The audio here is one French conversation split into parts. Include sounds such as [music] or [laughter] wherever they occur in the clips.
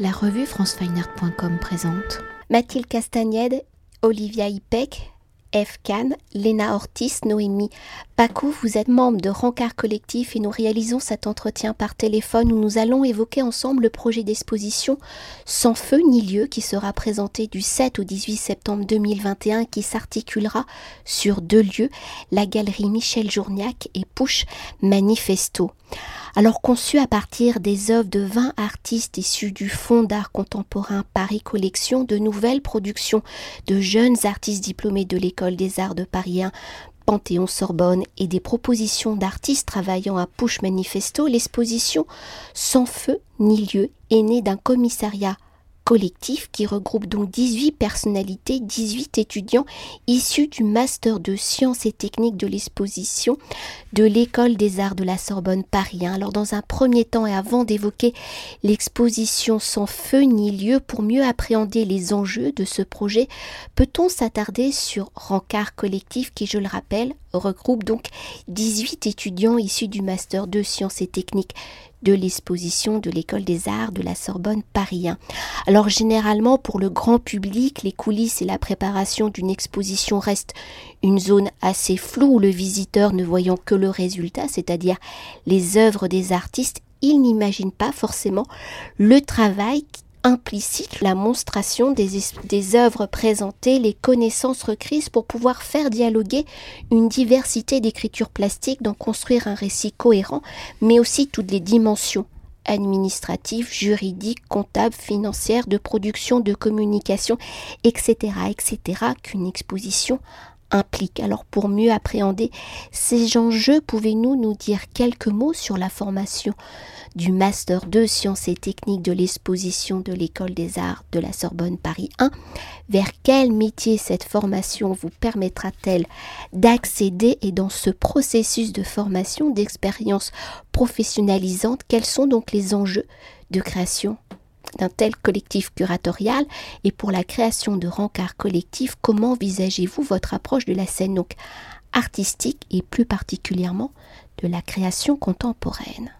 La revue francefineart.com présente Mathilde Castagnède, Olivia Ipek, F. Kahn, Léna Ortiz, Noémie Paco, vous êtes membre de Rancard Collectif et nous réalisons cet entretien par téléphone où nous allons évoquer ensemble le projet d'exposition Sans feu ni lieu qui sera présenté du 7 au 18 septembre 2021 qui s'articulera sur deux lieux, la galerie Michel Journiac et Pouche Manifesto. Alors conçu à partir des œuvres de 20 artistes issus du Fonds d'art contemporain Paris Collection, de nouvelles productions de jeunes artistes diplômés de l'École des arts de Paris 1 Panthéon-Sorbonne et des propositions d'artistes travaillant à Pouche Manifesto, l'exposition Sans feu ni lieu est née d'un commissariat collectif qui regroupe donc 18 personnalités, 18 étudiants issus du master de sciences et techniques de l'exposition de l'école des arts de la Sorbonne Paris. Alors dans un premier temps et avant d'évoquer l'exposition sans feu ni lieu pour mieux appréhender les enjeux de ce projet, peut-on s'attarder sur Rancard Collectif qui, je le rappelle, regroupe donc 18 étudiants issus du master de sciences et techniques de l'exposition de l'école des arts de la Sorbonne Paris 1. Alors généralement pour le grand public, les coulisses et la préparation d'une exposition restent une zone assez floue où le visiteur ne voyant que le résultat, c'est-à-dire les œuvres des artistes, il n'imagine pas forcément le travail implicite la monstration des, œuvres présentées, les connaissances requises pour pouvoir faire dialoguer une diversité d'écritures plastiques, d'en construire un récit cohérent, mais aussi toutes les dimensions administratives, juridiques, comptables, financières, de production, de communication, etc., etc., qu'une exposition implique. Alors pour mieux appréhender ces enjeux, pouvez-nous nous dire quelques mots sur la formation du Master 2 Sciences et Techniques de l'exposition de l'École des Arts de la Sorbonne Paris 1. Vers quel métier cette formation vous permettra-t-elle d'accéder et dans ce processus de formation, d'expérience professionnalisante, quels sont donc les enjeux de création d'un tel collectif curatorial et pour la création de rencarts collectifs, comment envisagez-vous votre approche de la scène donc artistique et plus particulièrement de la création contemporaine?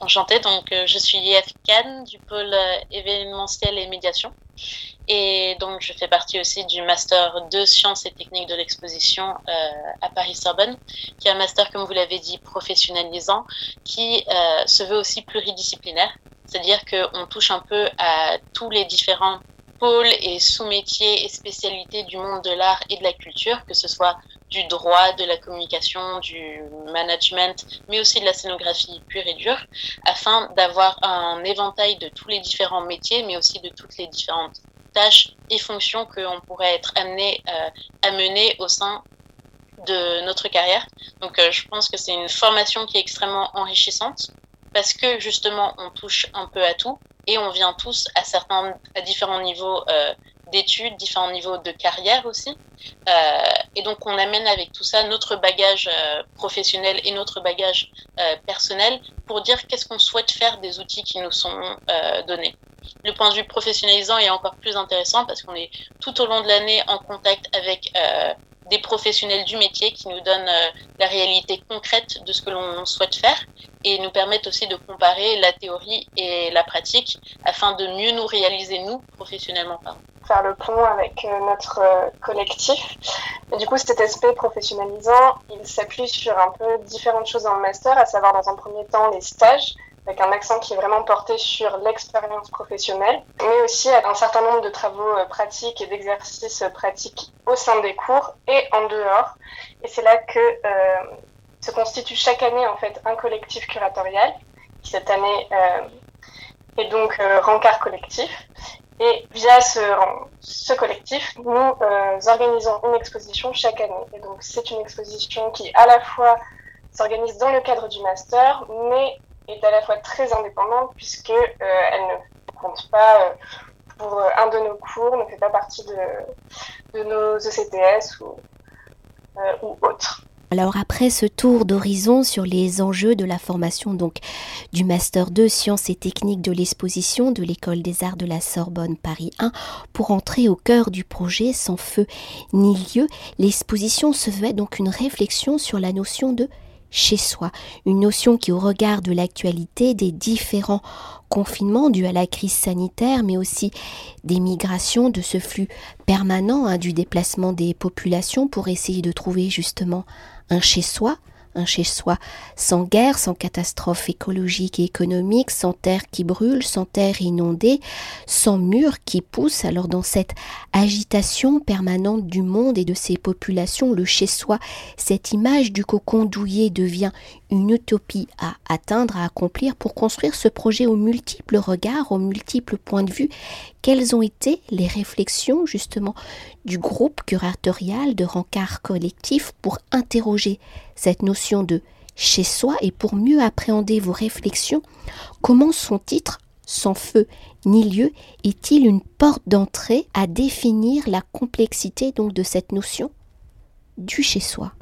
Enchantée, donc euh, je suis F. du pôle euh, événementiel et médiation. Et donc je fais partie aussi du master de sciences et techniques de l'exposition euh, à Paris-Sorbonne, qui est un master, comme vous l'avez dit, professionnalisant, qui se veut aussi pluridisciplinaire. C'est-à-dire qu'on touche un peu à tous les différents pôles et sous-métiers et spécialités du monde de l'art et de la culture, que ce soit du droit, de la communication, du management, mais aussi de la scénographie pure et dure, afin d'avoir un éventail de tous les différents métiers, mais aussi de toutes les différentes tâches et fonctions qu'on pourrait être amené euh, à mener au sein de notre carrière. Donc euh, je pense que c'est une formation qui est extrêmement enrichissante parce que justement on touche un peu à tout et on vient tous à certains à différents niveaux euh, d'études, différents niveaux de carrière aussi. Euh, et donc, on amène avec tout ça notre bagage euh, professionnel et notre bagage personnel pour dire qu'est-ce qu'on souhaite faire des outils qui nous sont donnés. Le point de vue professionnalisant est encore plus intéressant parce qu'on est tout au long de l'année en contact avec des professionnels du métier qui nous donnent la réalité concrète de ce que l'on souhaite faire et nous permettent aussi de comparer la théorie et la pratique afin de mieux nous réaliser, nous, professionnellement faire le pont avec euh, notre euh, collectif. Et du coup, cet aspect professionnalisant, il s'appuie sur un peu différentes choses dans le master, à savoir dans un premier temps les stages, avec un accent qui est vraiment porté sur l'expérience professionnelle, mais aussi un certain nombre de travaux euh, pratiques et d'exercices pratiques au sein des cours et en dehors. Et c'est là que se constitue chaque année en fait un collectif curatorial, qui cette année est donc Rancard Collectif. Et via ce, ce collectif, nous euh, organisons une exposition chaque année. Et donc c'est une exposition qui à la fois s'organise dans le cadre du master, mais est à la fois très indépendante puisque euh, elle ne compte pas euh, pour un de nos cours, ne fait pas partie de, de nos ECTS ou, ou autres. Alors après ce tour d'horizon sur les enjeux de la formation donc du master 2 sciences et techniques de l'exposition de l'école des arts de la Sorbonne Paris 1 pour entrer au cœur du projet sans feu ni lieu, l'exposition se fait donc une réflexion sur la notion de chez soi, une notion qui au regard de l'actualité des différents confinements dus à la crise sanitaire, mais aussi des migrations, de ce flux permanent hein, du déplacement des populations pour essayer de trouver justement un chez soi, un chez-soi sans guerre, sans catastrophe écologique et économique, sans terre qui brûle, sans terre inondée, sans murs qui poussent. Alors dans cette agitation permanente du monde et de ses populations, le chez-soi, cette image du cocon douillet devient une utopie à atteindre, à accomplir pour construire ce projet aux multiples regards, aux multiples points de vue. Quelles ont été les réflexions justement du groupe curatorial de rencard collectif pour interroger cette notion de chez soi et pour mieux appréhender vos réflexions, comment son titre, sans feu ni lieu, est-il une porte d'entrée à définir la complexité donc de cette notion du chez soi?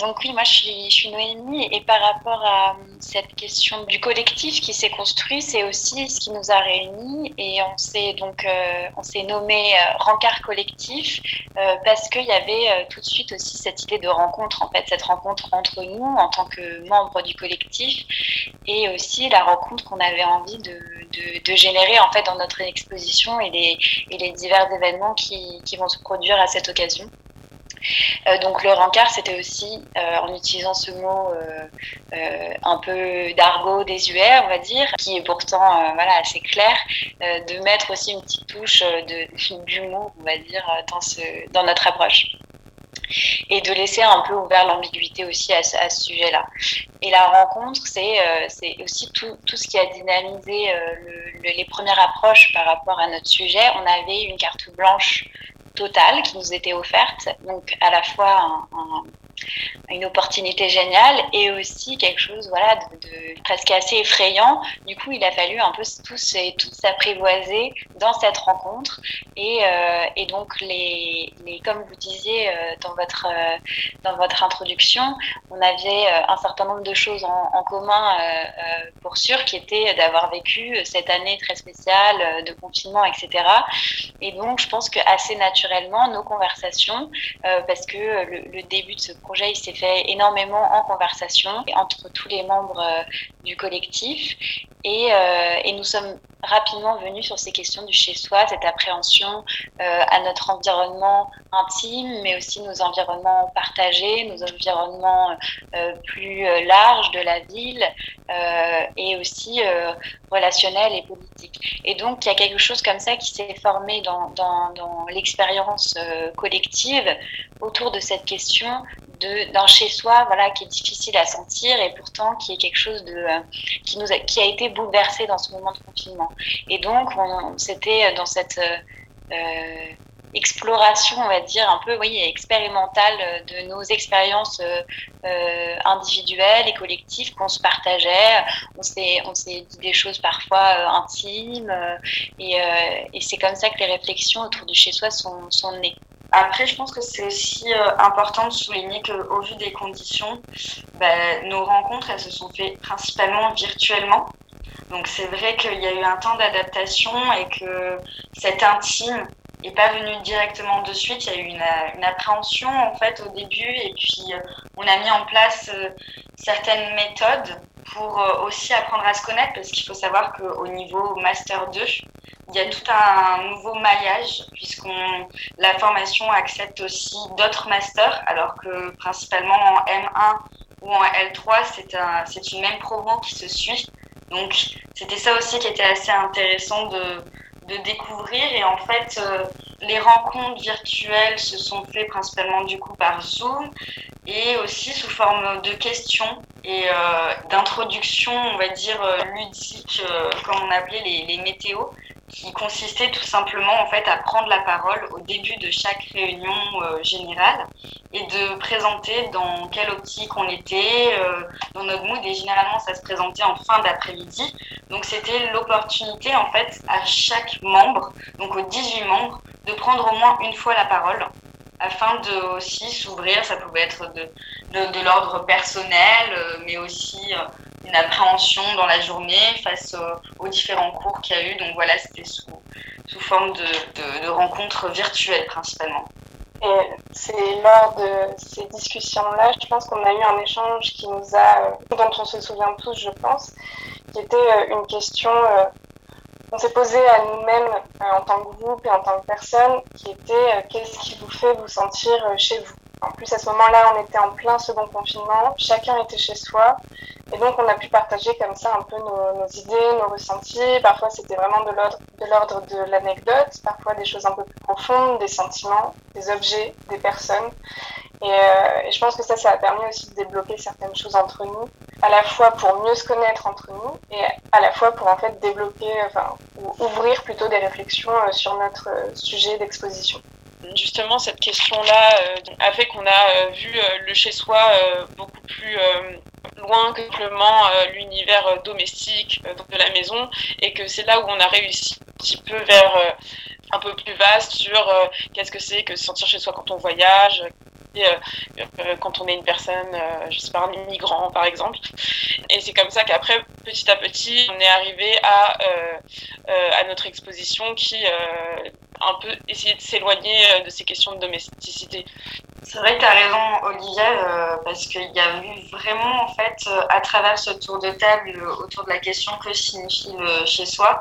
Donc oui, moi je suis, Noémie et par rapport à euh, cette question du collectif qui s'est construit, c'est aussi ce qui nous a réunis et on s'est donc euh, on s'est nommé euh, Rencard collectif parce qu'il y avait tout de suite aussi cette idée de rencontre en fait, cette rencontre entre nous en tant que membres du collectif et aussi la rencontre qu'on avait envie de, de, de, générer en fait dans notre exposition et les, et les divers événements qui, qui vont se produire à cette occasion. Euh, donc le rencard, c'était aussi, euh, en utilisant ce mot euh, un peu d'argot désuet, on va dire, qui est pourtant voilà, assez clair, de mettre aussi une petite touche [laughs] d'humour, on va dire, dans, notre approche et de laisser un peu ouvert l'ambiguïté aussi à, ce sujet-là. Et la rencontre, c'est aussi tout, ce qui a dynamisé les premières approches par rapport à notre sujet. On avait une carte blanche totale qui nous était offerte. Donc à la fois un, une opportunité géniale et aussi quelque chose voilà de, presque assez effrayant. Du coup, il a fallu un peu tous et tout s'apprivoiser dans cette rencontre et, euh, et donc les, comme vous disiez euh, dans votre euh, dans votre introduction, on avait un certain nombre de choses en, commun pour sûr qui était d'avoir vécu cette année très spéciale de confinement, etc. Et donc, je pense que assez naturellement, nos conversations, parce que le, le début de ce projet, il s'est fait énormément en conversation entre tous les membres euh, du collectif. Et, euh, et, nous sommes rapidement venus sur ces questions du chez-soi, cette appréhension euh, à notre environnement intime, mais aussi nos environnements partagés, nos environnements plus larges de la ville, et aussi relationnels et politiques. Et donc, il y a quelque chose comme ça qui s'est formé dans, l'expérience collective autour de cette question d'un chez soi voilà qui est difficile à sentir et pourtant qui est quelque chose de euh, qui nous a, qui a été bouleversé dans ce moment de confinement. Et donc c'était dans cette euh, euh, exploration on va dire un peu oui expérimentale de nos expériences individuelles et collectives qu'on se partageait. On s'est on s'est dit des choses parfois intimes et, et c'est comme ça que les réflexions autour du chez soi sont sont nées. Après, je pense que c'est aussi euh, important de souligner qu'au vu des conditions, ben, nos rencontres, elles se sont faites principalement virtuellement. Donc c'est vrai qu'il y a eu un temps d'adaptation et que cet intime n'est pas venu directement de suite. Il y a eu une, appréhension en fait au début. Et puis euh, on a mis en place euh, certaines méthodes pour aussi apprendre à se connaître. Parce qu'il faut savoir qu'au niveau Master 2, il y a tout un nouveau maillage puisqu'on la formation accepte aussi d'autres masters. Alors que principalement en M1 ou en L3 c'est un, une même promo qui se suit donc c'était ça aussi qui était assez intéressant de, de découvrir. Et en fait euh, les rencontres virtuelles se sont faites principalement du coup par Zoom et aussi sous forme de questions et euh, d'introduction on va dire euh, ludique comme on appelait les, les météos qui consistait tout simplement en fait à prendre la parole au début de chaque réunion euh, générale et de présenter dans quelle optique on était euh, dans notre mood et généralement ça se présentait en fin d'après-midi donc c'était l'opportunité en fait à chaque membre donc aux 18 membres de prendre au moins une fois la parole afin de aussi s'ouvrir ça pouvait être de, de, l'ordre personnel euh, mais aussi une appréhension dans la journée face aux, différents cours qu'il y a eu. Donc voilà, c'était sous, sous forme de, de rencontres virtuelles principalement. Et c'est lors de ces discussions-là, je pense qu'on a eu un échange qui nous a, euh, dont on se souvient tous, je pense, qui était euh, une question euh, qu'on s'est posée à nous-mêmes en tant que groupe et en tant que personne, qui était qu'est-ce qui vous fait vous sentir chez vous? En plus, à ce moment-là, on était en plein second confinement, chacun était chez soi, et donc on a pu partager comme ça un peu nos, idées, nos ressentis. Parfois, c'était vraiment de l'ordre de l'anecdote, parfois des choses un peu plus profondes, des sentiments, des objets, des personnes. Et, euh, et, je pense que ça, ça a permis aussi de débloquer certaines choses entre nous, à la fois pour mieux se connaître entre nous et à la fois pour en fait ou ouvrir plutôt des réflexions euh, sur notre euh, sujet d'exposition. Justement, cette question-là a fait qu'on a vu le chez-soi beaucoup plus loin que simplement l'univers domestique de la maison et que c'est là où on a réussi un petit peu vers un peu plus vaste sur qu'est-ce que c'est que se sentir chez soi quand on voyage, euh, euh, quand on est une personne, euh, je sais pas, un immigrant par exemple. Et c'est comme ça qu'après, petit à petit, on est arrivé à, notre exposition qui un peu essayait de s'éloigner de ces questions de domesticité. C'est vrai que tu as raison, Olivia, parce qu'il y a eu vraiment, en fait, à travers ce tour de table autour de la question que signifie chez soi,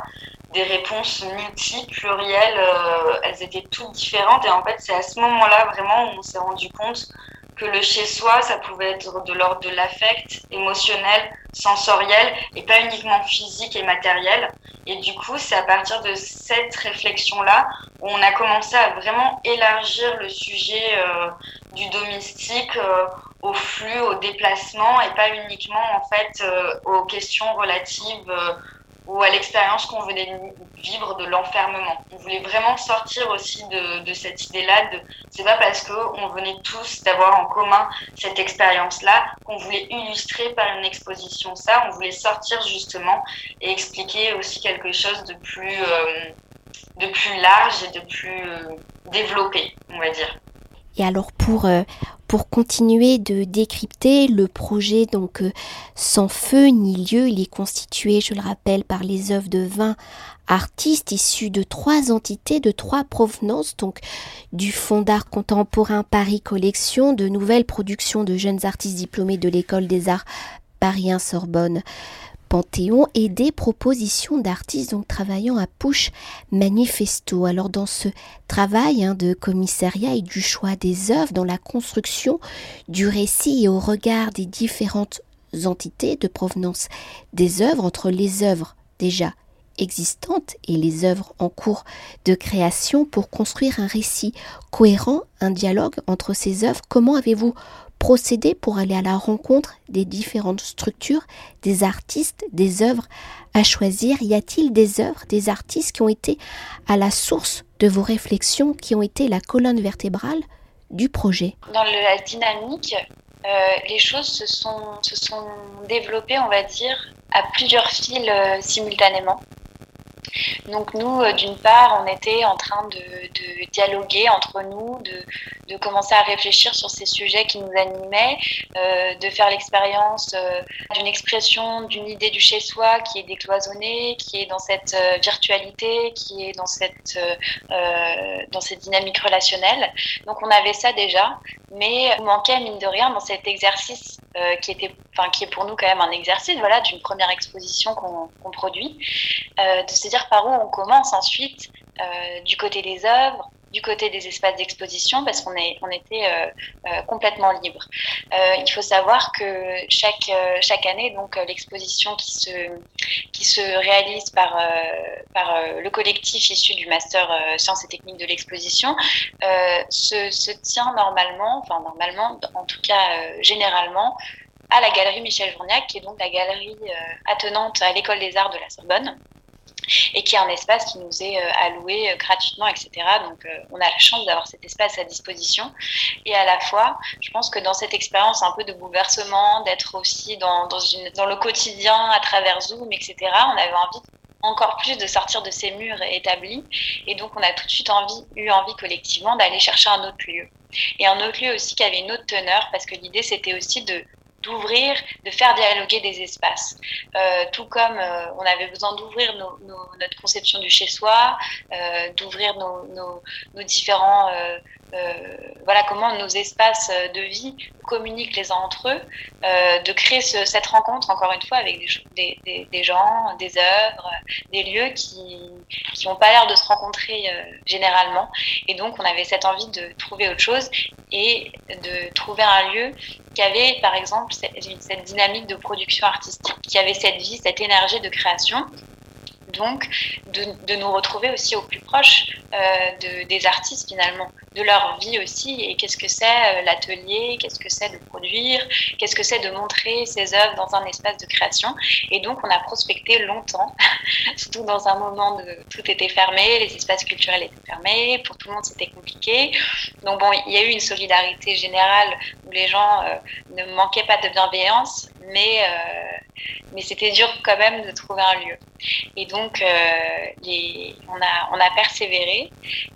des réponses multiples, plurielles, euh, elles étaient toutes différentes. Et en fait, c'est à ce moment-là vraiment où on s'est rendu compte que le chez-soi, ça pouvait être de l'ordre de l'affect, émotionnel, sensoriel, et pas uniquement physique et matériel. Et du coup, c'est à partir de cette réflexion-là où on a commencé à vraiment élargir le sujet euh, du domestique euh, au flux, au déplacement, et pas uniquement en fait aux questions relatives ou à l'expérience qu'on venait vivre de l'enfermement. On voulait vraiment sortir aussi de, de cette idée-là. De, c'est pas parce qu'on venait tous d'avoir en commun cette expérience-là qu'on voulait illustrer par une exposition ça. On voulait sortir justement et expliquer aussi quelque chose de plus, euh, de plus large et de plus euh, développé, on va dire. Et alors pour, euh, pour continuer de décrypter le projet donc euh, sans feu ni lieu, il est constitué, je le rappelle, par les œuvres de 20 artistes issus de trois entités de trois provenances, donc du Fonds d'art contemporain Paris Collection, de nouvelles productions de jeunes artistes diplômés de l'école des arts Paris Sorbonne, Panthéon et des propositions d'artistes donc travaillant à Push Manifesto. Alors dans ce travail hein, de commissariat et du choix des œuvres, dans la construction du récit et au regard des différentes entités de provenance des œuvres, entre les œuvres déjà existantes et les œuvres en cours de création pour construire un récit cohérent, un dialogue entre ces œuvres. Comment avez-vous procéder pour aller à la rencontre des différentes structures, des artistes, des œuvres à choisir Y a-t-il des œuvres, des artistes qui ont été à la source de vos réflexions, qui ont été la colonne vertébrale du projet? Dans la dynamique, euh, les choses se sont, se sont développées, on va dire, à plusieurs fils euh, simultanément. Donc nous, euh, d'une part, on était en train de, dialoguer entre nous, de, commencer à réfléchir sur ces sujets qui nous animaient, euh, de faire l'expérience euh, d'une expression, d'une idée du chez-soi qui est décloisonnée, qui est dans cette virtualité, qui est dans cette, dans cette dynamique relationnelle. Donc on avait ça déjà, mais il manquait, mine de rien, dans cet exercice qui, était, qui est pour nous quand même un exercice voilà, d'une première exposition qu'on produit, de dire par où on commence ensuite euh, du côté des œuvres, du côté des espaces d'exposition parce qu'on on était euh, euh, complètement libre. il faut savoir que chaque, chaque année, donc l'exposition qui se, qui se réalise par, par le collectif issu du master sciences et techniques de l'exposition se, se, tient normalement, enfin normalement, en tout cas généralement, à la galerie Michel Journiac, qui est donc la galerie attenante à l'école des arts de la Sorbonne et qui est un espace qui nous est euh, alloué euh, gratuitement, etc. Donc euh, on a la chance d'avoir cet espace à disposition. Et à la fois, je pense que dans cette expérience un peu de bouleversement, d'être aussi dans, le quotidien à travers Zoom, etc., on avait envie encore plus de sortir de ces murs établis. Et donc, on a tout de suite eu envie collectivement d'aller chercher un autre lieu. Et un autre lieu aussi qui avait une autre teneur, parce que l'idée, c'était aussi de d'ouvrir, de faire dialoguer des espaces. Euh, tout comme euh, on avait besoin d'ouvrir notre conception du chez-soi, euh, d'ouvrir nos, nos, différents voilà comment nos espaces de vie communiquent les uns entre eux, de créer cette rencontre encore une fois avec des, gens, des œuvres, des lieux qui n'ont pas l'air de se rencontrer généralement. Et donc on avait cette envie de trouver autre chose et de trouver un lieu qui avait par exemple cette dynamique de production artistique, qui avait cette vie, cette énergie de création donc de, nous retrouver aussi au plus proche euh, de, des artistes finalement, de leur vie aussi, et qu'est-ce que c'est euh, l'atelier, qu'est-ce que c'est de produire, qu'est-ce que c'est de montrer ses œuvres dans un espace de création? Et donc on a prospecté longtemps, [laughs] surtout dans un moment où tout était fermé, les espaces culturels étaient fermés, pour tout le monde c'était compliqué. Donc bon, il y a eu une solidarité générale où les gens euh, ne manquaient pas de bienveillance, mais, mais c'était dur quand même de trouver un lieu. Et donc, euh, on, a, on a persévéré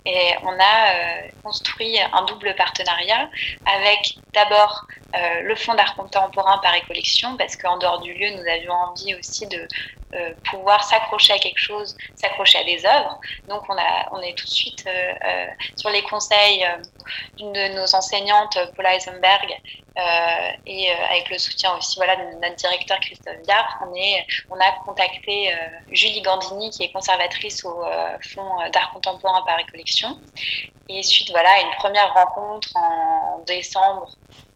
et on a euh, construit un double partenariat avec d'abord euh, le Fonds d'art contemporain Paris Collection, parce qu'en dehors du lieu, nous avions envie aussi de euh, pouvoir s'accrocher à quelque chose, s'accrocher à des œuvres. Donc on, a, on est tout de suite euh, euh sur les conseils d'une de nos enseignantes, Paula Eisenberg, et avec le soutien aussi voilà, de notre directeur Christophe Viard, on, est, on a contacté Julie Gandini, qui est conservatrice au Fonds d'art contemporain Paris Collection. Et suite voilà, à une première rencontre en décembre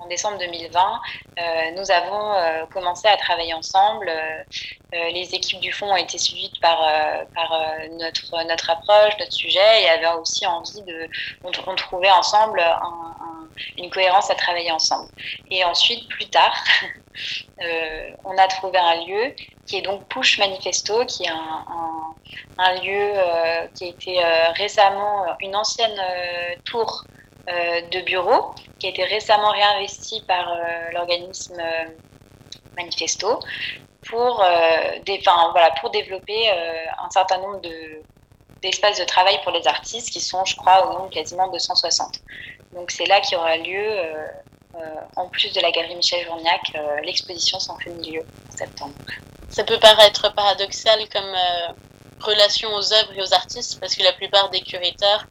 en décembre 2020, euh, nous avons euh, commencé à travailler ensemble. Euh, les équipes du fonds ont été suivies par, notre, approche, notre sujet, et avaient aussi envie de. On, trouvait ensemble une cohérence à travailler ensemble. Et ensuite, plus tard, [laughs] on a trouvé un lieu qui est donc Push Manifesto, qui est un, lieu qui a été récemment une ancienne tour de bureaux qui a été récemment réinvesti par euh, l'organisme euh, Manifesto pour, des, voilà, pour développer un certain nombre de, d'espaces de travail pour les artistes qui sont, je crois, au nombre quasiment 260. Donc c'est là qu'il aura lieu, en plus de la galerie Michel Journiac, l'exposition sans fait lieu en septembre. Ça peut paraître paradoxal comme relation aux œuvres et aux artistes parce que la plupart des curateurs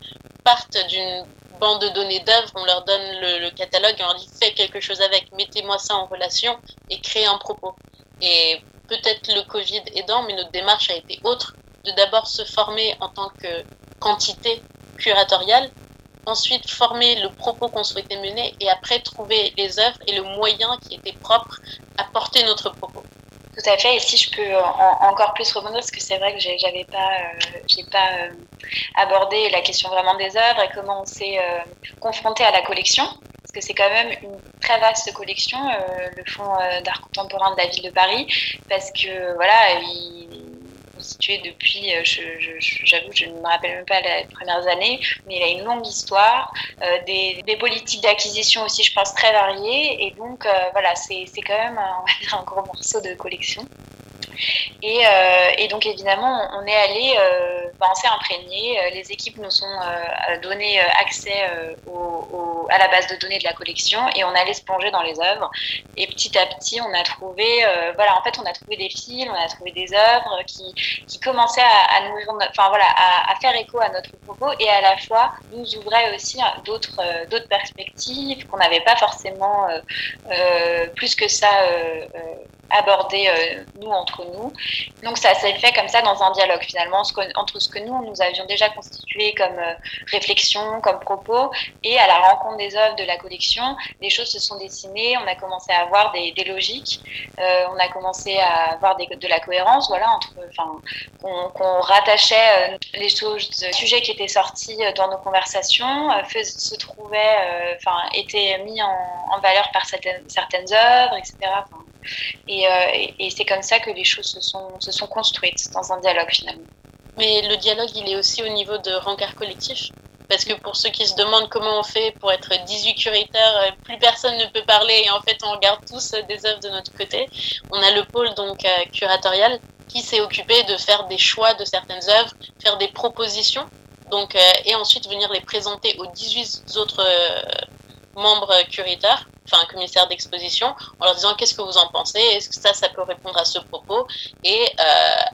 partent d'une de données d'œuvres, on leur donne le, catalogue et on leur dit fais quelque chose avec, mettez-moi ça en relation et créez un propos. Et peut-être le Covid aidant, mais notre démarche a été autre, de d'abord se former en tant que quantité curatoriale, ensuite former le propos qu'on souhaitait mener et après trouver les œuvres et le moyen qui était propre à porter notre propos. Tout à fait. Et si je peux encore plus rebondir, parce que c'est vrai que j'avais pas, euh, j'ai pas euh, abordé la question vraiment des œuvres et comment on s'est euh, confronté à la collection, parce que c'est quand même une très vaste collection, le Fonds d'art contemporain de la ville de Paris, parce que voilà, il constitué depuis, euh, j'avoue, je, ne me rappelle même pas les premières années, mais il a une longue histoire, euh, des, politiques d'acquisition aussi, je pense, très variées. Et donc, euh, voilà, c'est quand même [laughs] un gros morceau de collection. Et, euh, et, donc évidemment, on est allé, euh, on s'est imprégné. Euh, les équipes nous ont euh, donné accès au, au, à la base de données de la collection et on allait se plonger dans les œuvres. Et petit à petit, on a trouvé, voilà, en fait, on a trouvé des films, on a trouvé des œuvres qui, commençaient à, nous, enfin voilà, à, faire écho à notre propos et à la fois nous ouvraient aussi d'autres d'autres perspectives qu'on n'avait pas forcément plus que ça aborder euh, nous entre nous. Donc ça s'est fait comme ça dans un dialogue finalement entre ce que nous nous avions déjà constitué comme euh, réflexion, comme propos, et à la rencontre des œuvres de la collection, les choses se sont dessinées. On a commencé à avoir des, logiques, euh, on a commencé à avoir de la cohérence, voilà, entre, enfin, qu'on rattachait les choses, les sujets qui étaient sortis dans nos conversations, se trouvaient, enfin, étaient mis en, valeur par certaines œuvres, etc. Et, euh, et, c'est comme ça que les choses se sont, construites dans un dialogue finalement. Mais le dialogue, il est aussi au niveau de rencard collectif. Parce que pour ceux qui se demandent comment on fait pour être 18 curateurs, euh, plus personne ne peut parler et en fait on regarde tous des œuvres de notre côté. On a le pôle donc euh, curatorial qui s'est occupé de faire des choix de certaines œuvres, faire des propositions, donc et ensuite venir les présenter aux 18 autres membres curateurs enfin commissaire d'exposition, en leur disant qu'est-ce que vous en pensez, est-ce que ça, ça peut répondre à ce propos? Et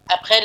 après,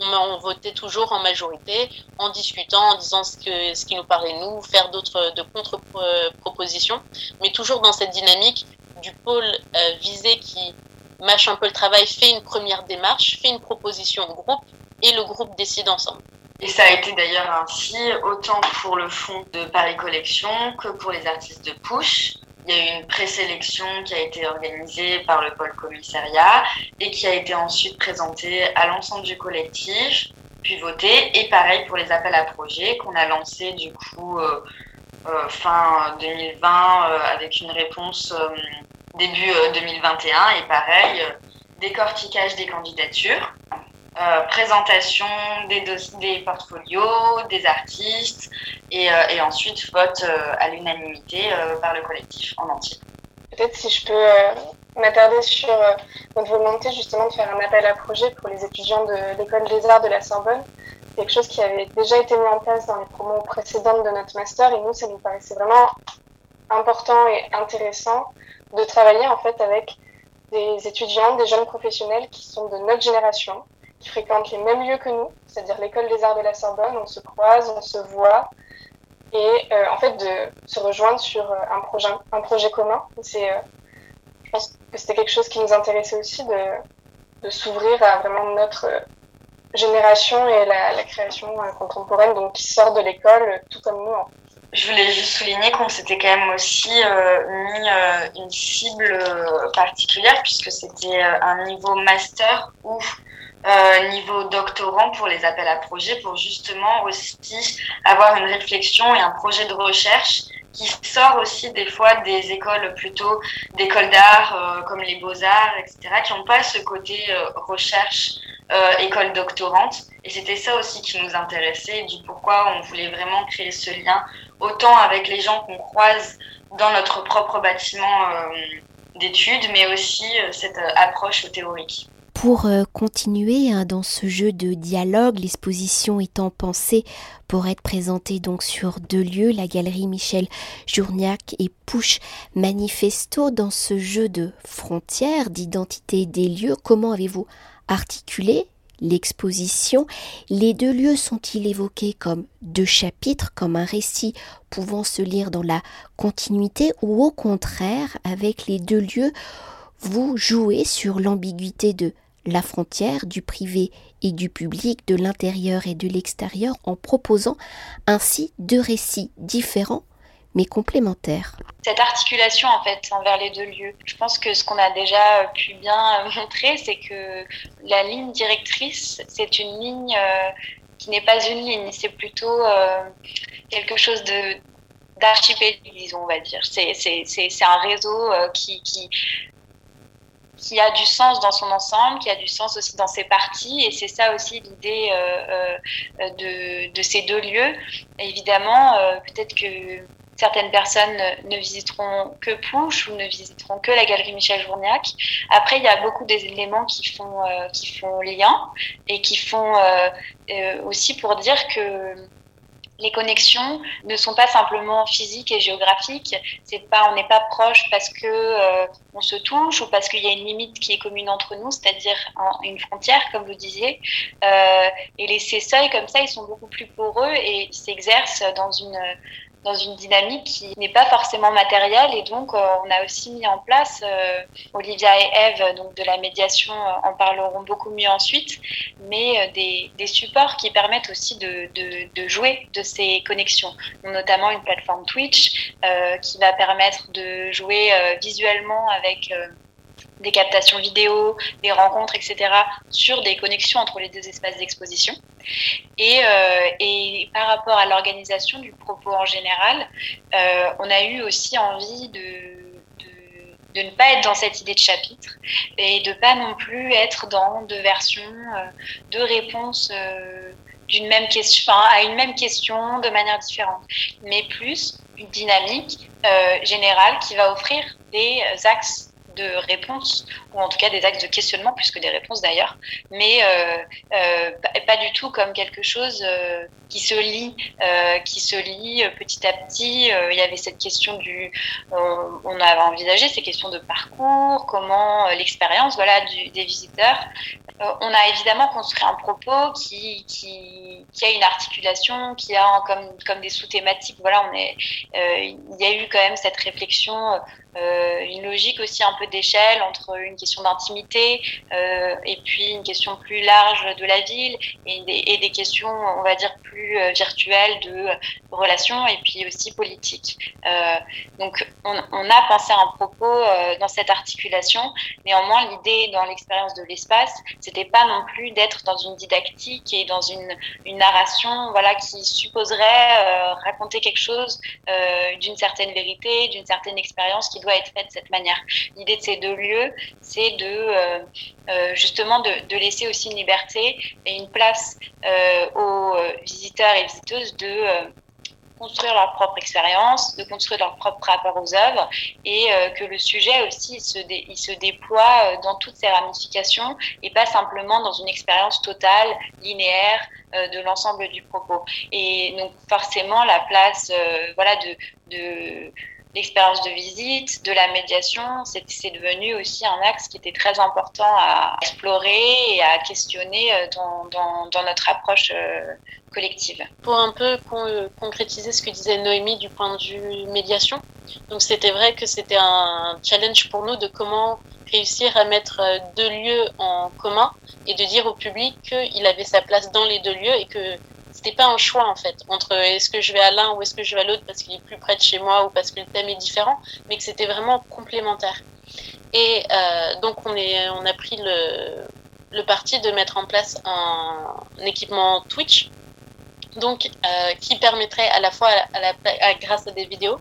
on, votait toujours en majorité, en discutant, en disant ce, que, ce qui nous parlait nous, faire d'autres de contre-propositions, mais toujours dans cette dynamique du pôle visé qui mâche un peu le travail, fait une première démarche, fait une proposition au groupe et le groupe décide ensemble. Et ça a été d'ailleurs ainsi autant pour le fonds de Paris Collection que pour les artistes de Push. Il y a eu une présélection qui a été organisée par le pôle commissariat et qui a été ensuite présentée à l'ensemble du collectif, puis votée. Et pareil pour les appels à projets qu'on a lancés du coup euh, euh, fin 2020 euh, avec une réponse début 2021 et pareil décortiquage des candidatures. Euh, présentation des, portfolios, des artistes, et, euh, ensuite vote euh, à l'unanimité par le collectif en entier. Peut-être si je peux m'attarder sur notre volonté justement de faire un appel à projet pour les étudiants de l'école des arts de la Sorbonne. Quelque chose qui avait déjà été mis en place dans les promos précédentes de notre master et nous, ça nous paraissait vraiment important et intéressant de travailler en fait avec des étudiants, des jeunes professionnels qui sont de notre génération, qui fréquentent les mêmes lieux que nous, c'est-à-dire l'école des arts de la Sorbonne. On se croise, on se voit, et euh, en fait de se rejoindre sur euh, un projet, un projet commun. Euh, je pense que c'était quelque chose qui nous intéressait aussi de, de s'ouvrir à vraiment notre génération et la, la création contemporaine, donc qui sort de l'école, tout comme nous. Je voulais juste souligner qu'on s'était quand même aussi mis une cible particulière puisque c'était un niveau master où euh, niveau doctorant pour les appels à projets pour justement aussi avoir une réflexion et un projet de recherche qui sort aussi des fois des écoles plutôt d'écoles d'art euh, comme les beaux-arts, etc., qui n'ont pas ce côté euh, recherche, euh, école doctorante. Et c'était ça aussi qui nous intéressait, du pourquoi on voulait vraiment créer ce lien, autant avec les gens qu'on croise dans notre propre bâtiment d'études, mais aussi cette approche théorique. Pour euh, continuer hein, dans ce jeu de dialogue, l'exposition étant pensée pour être présentée donc sur deux lieux, la galerie Michel Journiac et Pouche Manifesto, dans ce jeu de frontières, d'identité des lieux, comment avez-vous articulé l'exposition? Les deux lieux sont-ils évoqués comme deux chapitres, comme un récit pouvant se lire dans la continuité ou au contraire, avec les deux lieux, vous jouez sur l'ambiguïté de la frontière du privé et du public, de l'intérieur et de l'extérieur, en proposant ainsi deux récits différents mais complémentaires. Cette articulation en fait envers les deux lieux, je pense que ce qu'on a déjà pu bien [laughs] montrer, c'est que la ligne directrice, c'est une ligne euh, qui n'est pas une ligne, c'est plutôt euh, quelque chose de d'archipélique, disons, on va dire. C'est un réseau euh, qui qui a du sens dans son ensemble, qui a du sens aussi dans ses parties. Et c'est ça aussi l'idée euh, euh, de, ces deux lieux. évidemment, euh, peut-être que certaines personnes ne visiteront que Pouche ou ne visiteront que la galerie Michel Journiac. Après, il y a beaucoup d'éléments qui font, qui font lien et qui font aussi pour dire que les connexions ne sont pas simplement physiques et géographiques. C'est pas, on n'est pas proche parce que euh, on se touche ou parce qu'il y a une limite qui est commune entre nous, c'est-à-dire une frontière, comme vous disiez. Euh, et les, ces seuils comme ça, ils sont beaucoup plus poreux et s'exercent dans une dans une dynamique qui n'est pas forcément matérielle et donc euh, on a aussi mis en place euh, Olivia et Eve donc de la médiation euh, en parleront beaucoup mieux ensuite mais des, supports qui permettent aussi de, de, jouer de ces connexions notamment une plateforme Twitch qui va permettre de jouer visuellement avec des captations vidéo, des rencontres, etc., sur des connexions entre les deux espaces d'exposition. Et, euh, par rapport à l'organisation du propos en général, euh, on a eu aussi envie de, de, ne pas être dans cette idée de chapitre et de pas non plus être dans deux versions, euh, deux réponses d'une même question, à une même question de manière différente, mais plus une dynamique générale qui va offrir des axes de réponse, ou en tout cas des axes de questionnement plus que des réponses d'ailleurs, mais euh, euh, pas du tout comme quelque chose euh, qui se lit, qui se lit petit à petit. il y avait cette question du, on avait envisagé ces questions de parcours, comment l'expérience, voilà, des visiteurs. on a évidemment construit un propos qui, qui, qui, a une articulation, qui a comme, comme des sous-thématiques. Voilà, on est, il y a eu quand même cette réflexion une logique aussi un peu d'échelle entre une question d'intimité euh, et puis une question plus large de la ville et des, et des questions, on va dire, plus euh, virtuelles de relations et puis aussi politiques. Euh, donc, on, on, a pensé un propos euh, dans cette articulation. Néanmoins, l'idée dans l'expérience de l'espace, c'était pas non plus d'être dans une didactique et dans une, une narration, voilà, qui supposerait raconter quelque chose d'une certaine vérité, d'une certaine expérience qui doit être faite de cette manière. L'idée de ces deux lieux, c'est de euh, euh, justement de, laisser aussi une liberté et une place euh, aux visiteurs et visiteuses de construire leur propre expérience, de construire leur propre rapport aux œuvres et que le sujet aussi il se, se déploie dans toutes ses ramifications et pas simplement dans une expérience totale, linéaire de l'ensemble du propos. Et donc forcément la place voilà, de l'expérience de visite, de la médiation, c'est devenu aussi un axe qui était très important à explorer et à questionner euh, dans, dans, notre approche euh, collective. Pour un peu concrétiser ce que disait Noémie du point de vue médiation, donc c'était vrai que c'était un challenge pour nous de comment réussir à mettre euh, deux lieux en commun et de dire au public qu'il avait sa place dans les deux lieux et que c'était pas un choix en fait entre est-ce que je vais à l'un ou est-ce que je vais à l'autre parce qu'il est plus près de chez moi ou parce que le thème est différent, mais que c'était vraiment complémentaire. Et euh, donc on, est, on a pris le, le parti de mettre en place un, équipement Twitch, donc euh, qui permettrait à la fois, à la, grâce à des vidéos,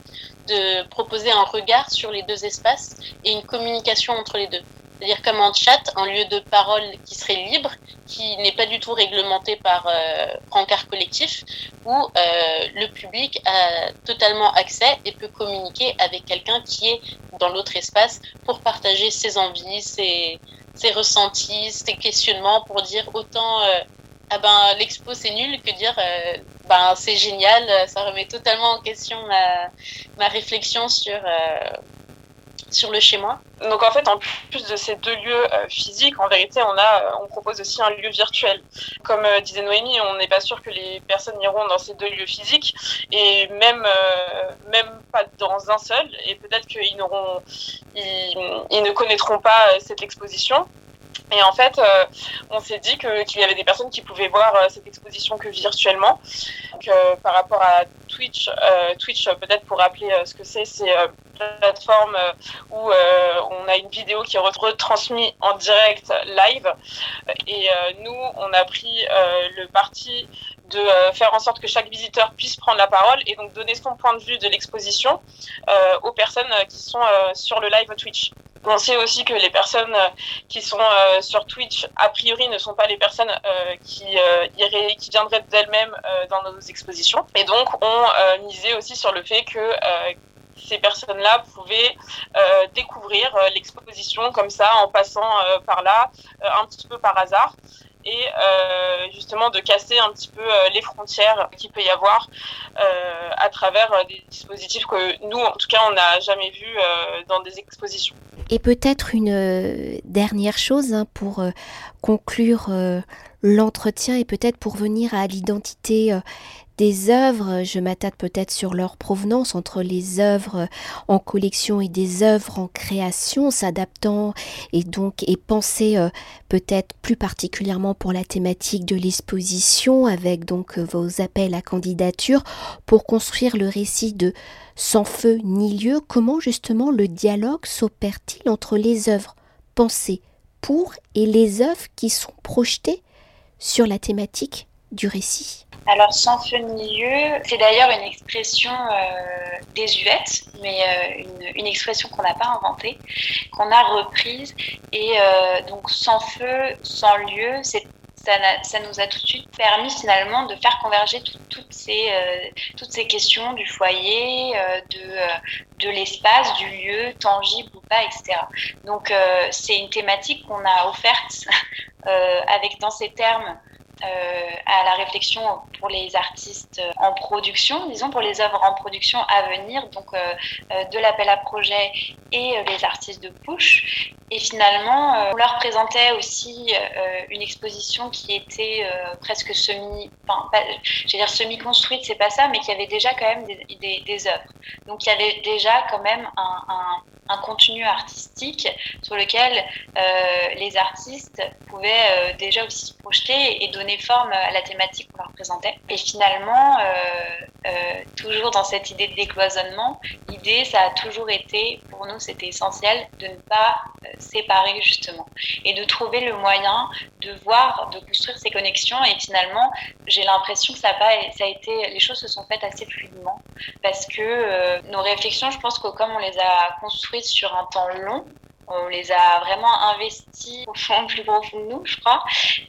de proposer un regard sur les deux espaces et une communication entre les deux c'est-à-dire comme un chat, un lieu de parole qui serait libre, qui n'est pas du tout réglementé par euh, collectif, où euh, le public a totalement accès et peut communiquer avec quelqu'un qui est dans l'autre espace pour partager ses envies, ses, ressentis, ses questionnements, pour dire autant euh, ah ben l'expo c'est nul que dire euh, ben c'est génial, ça remet totalement en question ma réflexion sur sur le chez moi. Donc en fait, en plus de ces deux lieux euh, physiques, en vérité, on a, euh, on propose aussi un lieu virtuel. Comme euh, disait Noémie, on n'est pas sûr que les personnes iront dans ces deux lieux physiques et même, même pas dans un seul. Et peut-être qu'ils n'auront, ils, ne connaîtront pas cette exposition. Et en fait, on s'est dit qu'il y avait des personnes qui pouvaient voir cette exposition que virtuellement. Euh, par rapport à Twitch, Twitch, peut-être pour rappeler ce que c'est, c'est plateforme où on a une vidéo qui est retransmise en direct live. Et nous, on a pris le parti de faire en sorte que chaque visiteur puisse prendre la parole et donc donner son point de vue de l'exposition aux personnes qui sont sur le live Twitch. On sait aussi que les personnes euh, qui sont euh, sur Twitch, a priori, ne sont pas les personnes euh, qui, iraient, qui viendraient d'elles-mêmes dans nos expositions. Et donc, on misait aussi sur le fait que ces personnes-là pouvaient découvrir l'exposition comme ça, en passant par là, un petit peu par hasard et justement de casser un petit peu les frontières qu'il peut y avoir à travers des dispositifs que nous, en tout cas, on n'a jamais vus dans des expositions. Et peut-être une euh, dernière chose hein, pour euh, conclure euh, l'entretien et peut-être pour venir à l'identité des œuvres, je m'attarde peut-être sur leur provenance entre les œuvres en collection et des œuvres en création, s'adaptant et donc et pensées peut-être plus particulièrement pour la thématique de l'exposition avec donc vos appels à candidature pour construire le récit de sans feu ni lieu, comment justement le dialogue s'opère-t-il entre les œuvres pensées pour et les œuvres qui sont projetées sur la thématique du récit alors, sans feu ni lieu, c'est d'ailleurs une expression euh, désuète, mais euh, une, expression qu'on n'a pas inventée, qu'on a reprise. Et euh, donc, sans feu, sans lieu, ça, nous a tout de suite permis finalement de faire converger toutes, ces, euh, toutes ces questions du foyer, de, de l'espace, du lieu, tangible ou pas, etc. Donc c'est une thématique qu'on a offerte [laughs] avec dans ces termes à la réflexion pour les artistes en production, disons pour les œuvres en production à venir, donc euh, euh, de l'appel à projet et les artistes de push. Et finalement, on leur présentait aussi une exposition qui était presque semi, enfin, je veux dire semi-construite, c'est pas ça, mais qui avait déjà quand même des, œuvres. Donc il y avait déjà quand même un, contenu artistique sur lequel euh, les artistes pouvaient euh, déjà aussi se projeter et donner forme à la thématique qu'on leur présentait. Et finalement, euh, toujours dans cette idée de décloisonnement, l'idée, ça a toujours été, pour nous, c'était essentiel de ne pas séparer justement et de trouver le moyen de voir, de construire ces connexions. Et finalement, j'ai l'impression que ça a, été, les choses se sont faites assez fluidement parce que nos réflexions, je pense que comme on les a construites sur un temps long. On les a vraiment investis au fond, plus profond de nous, je crois.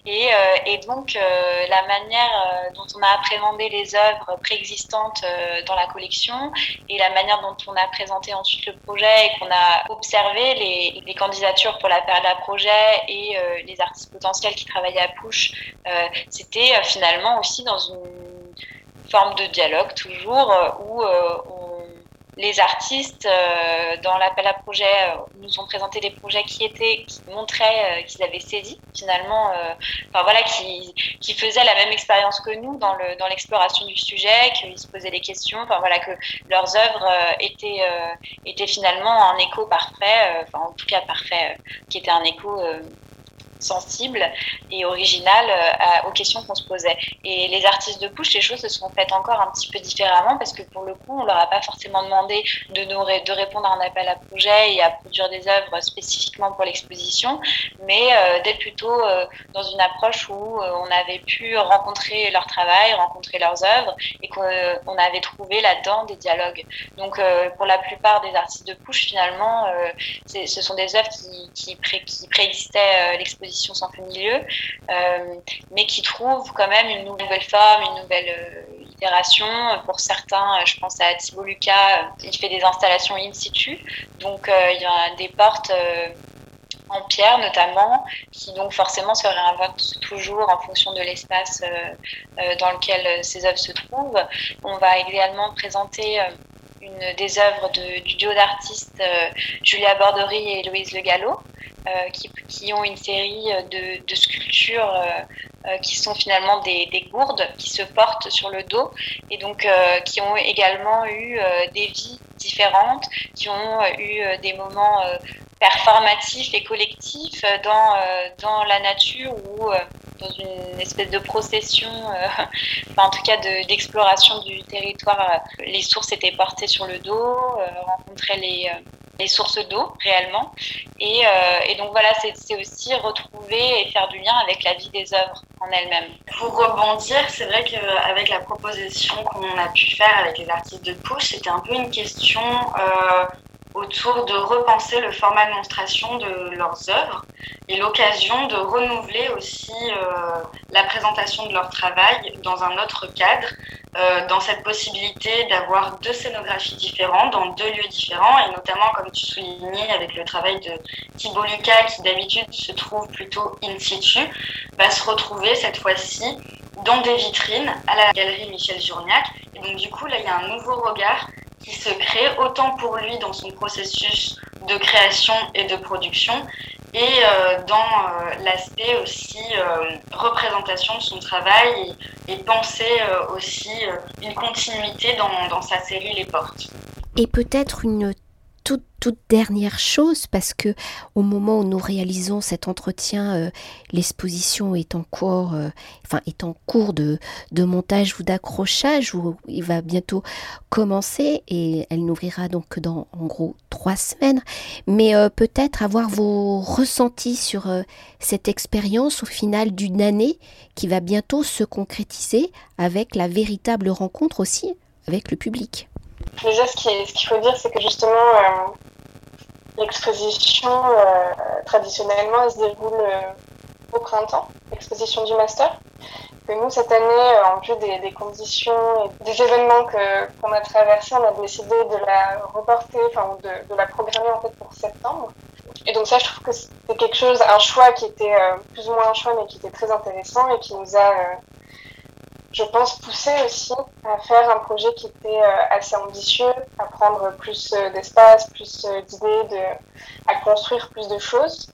Et, euh, donc, euh, la manière euh, dont on a appréhendé les œuvres préexistantes dans la collection et la manière dont on a présenté ensuite le projet et qu'on a observé les, candidatures pour la période à projet et les artistes potentiels qui travaillaient à Push, c'était finalement aussi dans une forme de dialogue toujours où on les artistes euh, dans l'appel à projet euh, nous ont présenté des projets qui étaient qui montraient euh, qu'ils avaient saisi finalement enfin voilà qui, qui faisaient la même expérience que nous dans le dans l'exploration du sujet qu'ils se posaient des questions enfin voilà que leurs œuvres étaient étaient finalement un écho parfait enfin en tout cas parfait qui était un écho sensible et original euh, aux questions qu'on se posait. Et les artistes de push, les choses se sont faites encore un petit peu différemment parce que pour le coup, on leur a pas forcément demandé de nous de répondre à un appel à projet et à produire des œuvres spécifiquement pour l'exposition, mais euh, d'être plutôt euh, dans une approche où on avait pu rencontrer leur travail, rencontrer leurs œuvres et qu'on avait trouvé là-dedans des dialogues. Donc pour la plupart des artistes de push, finalement, ce sont des œuvres qui, qui, pré, qui préexistaient l'exposition sans fin milieu, euh, mais qui trouve quand même une nouvelle forme, une nouvelle euh, itération. Pour certains, euh, je pense à Thibault Lucas, il fait des installations in situ, donc il y a des portes en pierre notamment, qui donc forcément se réinventent toujours en fonction de l'espace dans lequel ces œuvres se trouvent. On va également présenter des œuvres du duo d'artistes Julia Bordery et Louise Le Gallo, euh, qui, ont une série de, sculptures euh, euh, qui sont finalement des, des, gourdes qui se portent sur le dos et donc qui ont également eu des vies différentes, qui ont eu des moments performatifs et collectifs dans, dans la nature ou dans une espèce de procession, [laughs] en tout cas d'exploration du territoire. Les sources étaient portées sur le dos, rencontraient les les sources d'eau réellement. Et, euh, et, donc voilà, c'est aussi retrouver et faire du lien avec la vie des œuvres en elles-mêmes. Pour rebondir, c'est vrai qu'avec la proposition qu'on a pu faire avec les artistes de Pouche, c'était un peu une question euh, autour de repenser le format de monstration de leurs œuvres et l'occasion de renouveler aussi euh, la présentation de leur travail dans un autre cadre, euh, dans cette possibilité d'avoir deux scénographies différentes, dans deux lieux différents, et notamment, comme tu soulignais, avec le travail de Thibault Lucas, qui d'habitude se trouve plutôt in situ, va se retrouver cette fois-ci dans des vitrines à la galerie Michel Journiac. Et donc, du coup, là, il y a un nouveau regard qui se crée autant pour lui dans son processus de création et de production et euh, dans euh, l'aspect aussi euh, représentation de son travail et, penser aussi une continuité dans, dans sa série Les Portes. Et peut-être une toute, dernière chose, parce que au moment où nous réalisons cet entretien, euh, l'exposition est en cours, euh, de, montage ou d'accrochage, où il va bientôt commencer et elle n'ouvrira donc dans en gros trois semaines. Mais euh, peut-être avoir vos ressentis sur cette expérience au final d'une année qui va bientôt se concrétiser avec la véritable rencontre aussi avec le public. Déjà, ce qu'il faut dire, c'est que justement, euh, l'exposition, euh, traditionnellement, elle se déroule euh, au printemps, l'exposition du master. Que nous, cette année, en vue des, conditions et des événements qu'on a traversés, on a décidé de la reporter, enfin de, de la programmer en fait pour septembre. Et donc ça, je trouve que c'était quelque chose, un choix qui était plus ou moins un choix, mais qui était très intéressant et qui nous a je pense, poussé aussi à faire un projet qui était euh, assez ambitieux, à prendre plus euh, d'espace, plus euh, d'idées, à construire plus de choses.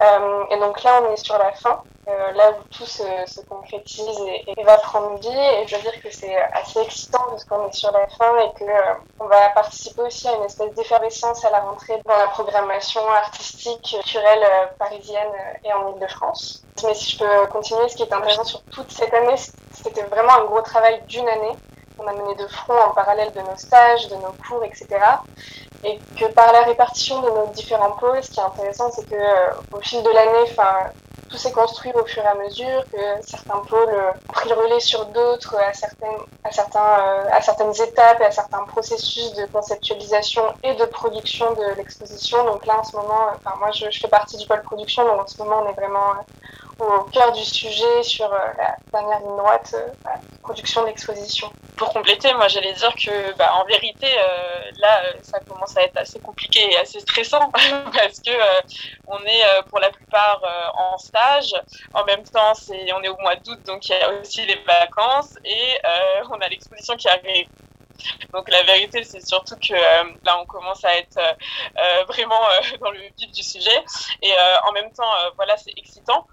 et donc là, on est sur la fin. Euh, là où tout se, se concrétise et, va prendre vie. Et je veux dire que c'est assez excitant parce qu'on est sur la fin et que euh, on va participer aussi à une espèce d'effervescence à la rentrée dans la programmation artistique, culturelle euh, parisienne et en Ile-de-France. Mais si je peux continuer, ce qui est intéressant sur toute cette année, c'était vraiment un gros travail d'une année. On a mené de front en parallèle de nos stages, de nos cours, etc. Et que par la répartition de nos différents pôles, ce qui est intéressant, c'est que au fil de l'année, enfin, tout s'est construit au fur et à mesure, que certains pôles ont pris le relais sur d'autres à, certaines, à, certains, euh, à certaines étapes et à certains processus de conceptualisation et de production de l'exposition. Donc là, en ce moment, enfin, moi, je, je, fais partie du pôle production, donc en ce moment, on est vraiment au cœur du sujet sur euh, la dernière ligne droite, euh, la production de l'exposition. Pour compléter, moi j'allais dire que bah, en vérité euh, là ça commence à être assez compliqué et assez stressant [laughs] parce que on est pour la plupart en stage. En même temps, c'est on est au mois d'août donc il y a aussi les vacances et on a l'exposition qui arrive donc la vérité, c'est surtout que là, on commence à être vraiment dans le vif du sujet. Et en même temps, voilà, c'est excitant.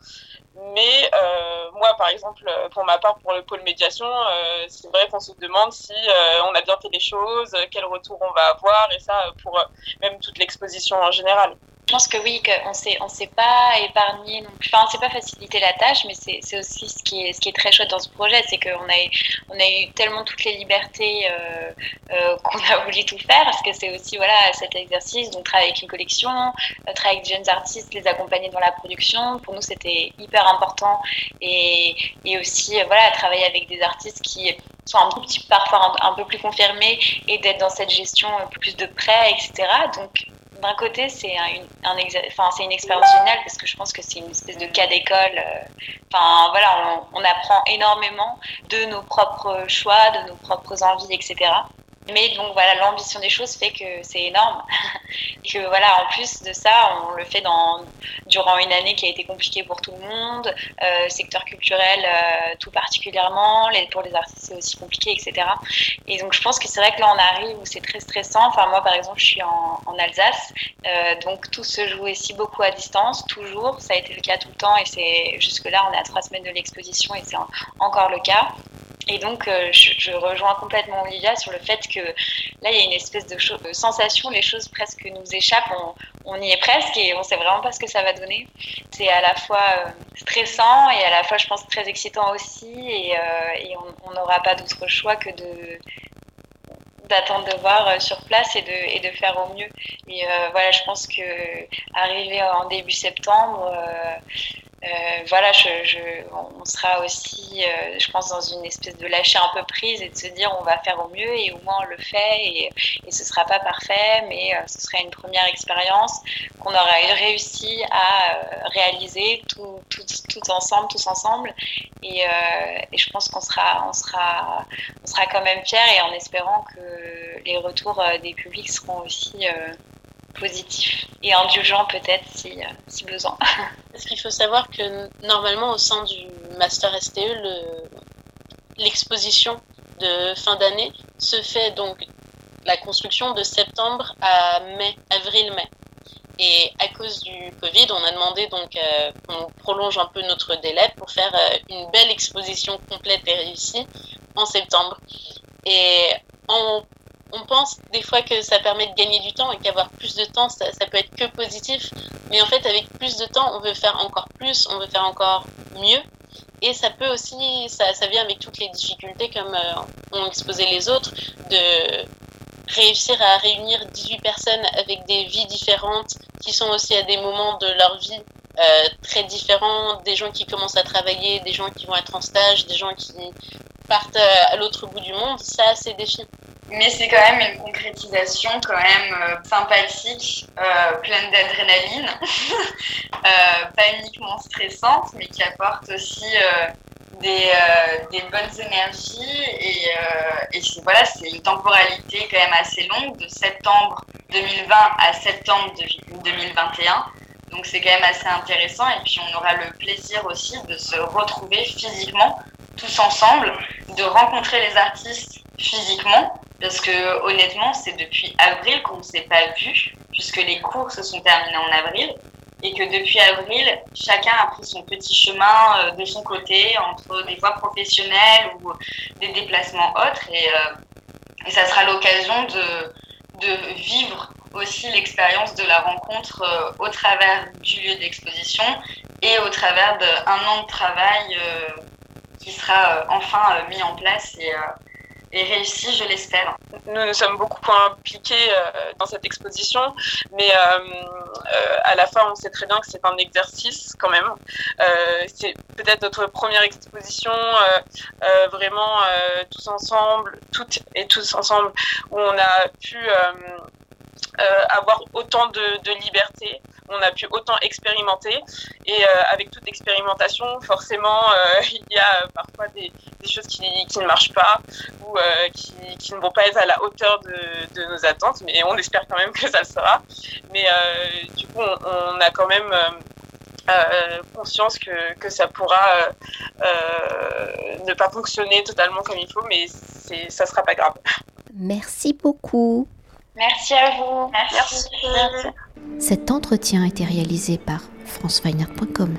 Mais euh, moi, par exemple, pour ma part, pour le pôle médiation, euh, c'est vrai qu'on se demande si euh, on a bien fait les choses, quel retour on va avoir, et ça pour même toute l'exposition en général. Pense que oui, qu'on on s'est pas épargné, enfin, on s'est pas facilité la tâche, mais c'est, aussi ce qui est, très chouette dans ce projet, c'est qu'on a, eu tellement toutes les libertés euh, euh, qu'on a voulu tout faire, parce que c'est aussi voilà cet exercice, donc travailler avec une collection, euh, travailler avec des jeunes artistes, les accompagner dans la production. Pour nous, c'était hyper important, et, aussi voilà travailler avec des artistes qui sont un petit parfois un, un peu plus confirmés et d'être dans cette gestion plus de près, etc. Donc d'un côté, c'est un, une expérience géniale parce que je pense que c'est une espèce de cas d'école. Euh, enfin, voilà, on, apprend énormément de nos propres choix, de nos propres envies, etc. Mais donc voilà, l'ambition des choses fait que c'est énorme. [laughs] et que voilà, en plus de ça, on le fait dans, durant une année qui a été compliquée pour tout le monde, euh, secteur culturel euh, tout particulièrement, les, pour les artistes c'est aussi compliqué, etc. Et donc je pense que c'est vrai que là on arrive où c'est très stressant. Enfin moi par exemple je suis en, Alsace, euh, donc tout se joue ici beaucoup à distance, toujours. Ça a été le cas tout le temps et c'est jusque là on est à trois semaines de l'exposition et c'est encore le cas. Et donc, euh, je, rejoins complètement Olivia sur le fait que là, il y a une espèce de, sensation, les choses presque nous échappent, on, y est presque et on sait vraiment pas ce que ça va donner. C'est à la fois euh, stressant et à la fois, je pense, très excitant aussi et, euh, on n'aura pas d'autre choix que d'attendre de voir sur place et de, et de faire au mieux. Et voilà, je pense que arriver en début septembre, euh, voilà, je, on sera aussi, euh, je pense, dans une espèce de lâcher un peu prise et de se dire on va faire au mieux et au moins on le fait et, et ce sera pas parfait, mais euh, ce serait une première expérience qu'on aura réussi à réaliser tout, tout, tout, ensemble, tous ensemble. Et, et je pense qu'on sera, on sera, on sera quand même fiers et en espérant que les retours des publics seront aussi positif et indulgent peut-être si, euh, si besoin. [laughs] Parce qu'il faut savoir que normalement au sein du Master STE, l'exposition de fin d'année se fait donc la construction de septembre à mai, avril-mai. Et à cause du Covid, on a demandé donc euh, qu'on prolonge un peu notre délai pour faire euh, une belle exposition complète et réussie en septembre. Et en on pense des fois que ça permet de gagner du temps et qu'avoir plus de temps, ça, peut être que positif. Mais en fait, avec plus de temps, on veut faire encore plus, on veut faire encore mieux. Et ça peut aussi, ça, vient avec toutes les difficultés, comme euh, ont exposé les autres, de réussir à réunir 18 personnes avec des vies différentes, qui sont aussi à des moments de leur vie euh, très différents, des gens qui commencent à travailler, des gens qui vont être en stage, des gens qui partent euh, à l'autre bout du monde, ça, c'est défi. Mais c'est quand même une concrétisation quand même euh, sympathique, euh, pleine d'adrénaline, [laughs] euh, pas uniquement stressante, mais qui apporte aussi des, des, bonnes énergies et, et voilà, c'est une temporalité quand même assez longue de septembre 2020 à septembre 2021. Donc c'est quand même assez intéressant et puis on aura le plaisir aussi de se retrouver physiquement tous ensemble, de rencontrer les artistes physiquement, parce que honnêtement, c'est depuis avril qu'on ne s'est pas vu, puisque les cours se sont terminés en avril, et que depuis avril, chacun a pris son petit chemin euh, de son côté, entre des voies professionnelles ou des déplacements autres, et, euh, ça sera l'occasion de, de vivre aussi l'expérience de la rencontre euh, au travers du lieu d'exposition et au travers d'un an de travail qui sera enfin mis en place et, et réussi, je l'espère. Nous nous sommes beaucoup impliqués euh, dans cette exposition, mais euh, euh, à la fin, on sait très bien que c'est un exercice quand même. c'est peut-être notre première exposition vraiment tous ensemble, toutes et tous ensemble, où on a pu avoir autant de, liberté, on a pu autant expérimenter. Et euh, avec toute expérimentation, forcément, euh, [laughs] il y a parfois des, choses qui, ne marchent pas ou euh, qui, ne vont pas être à la hauteur de, nos attentes, mais on espère quand même que ça le sera. Mais du coup, on, a quand même conscience que, que, ça pourra ne pas fonctionner totalement comme il faut, mais ça sera pas grave. Merci beaucoup. Merci à vous. Merci. Cet entretien a été réalisé par franceweiner.com.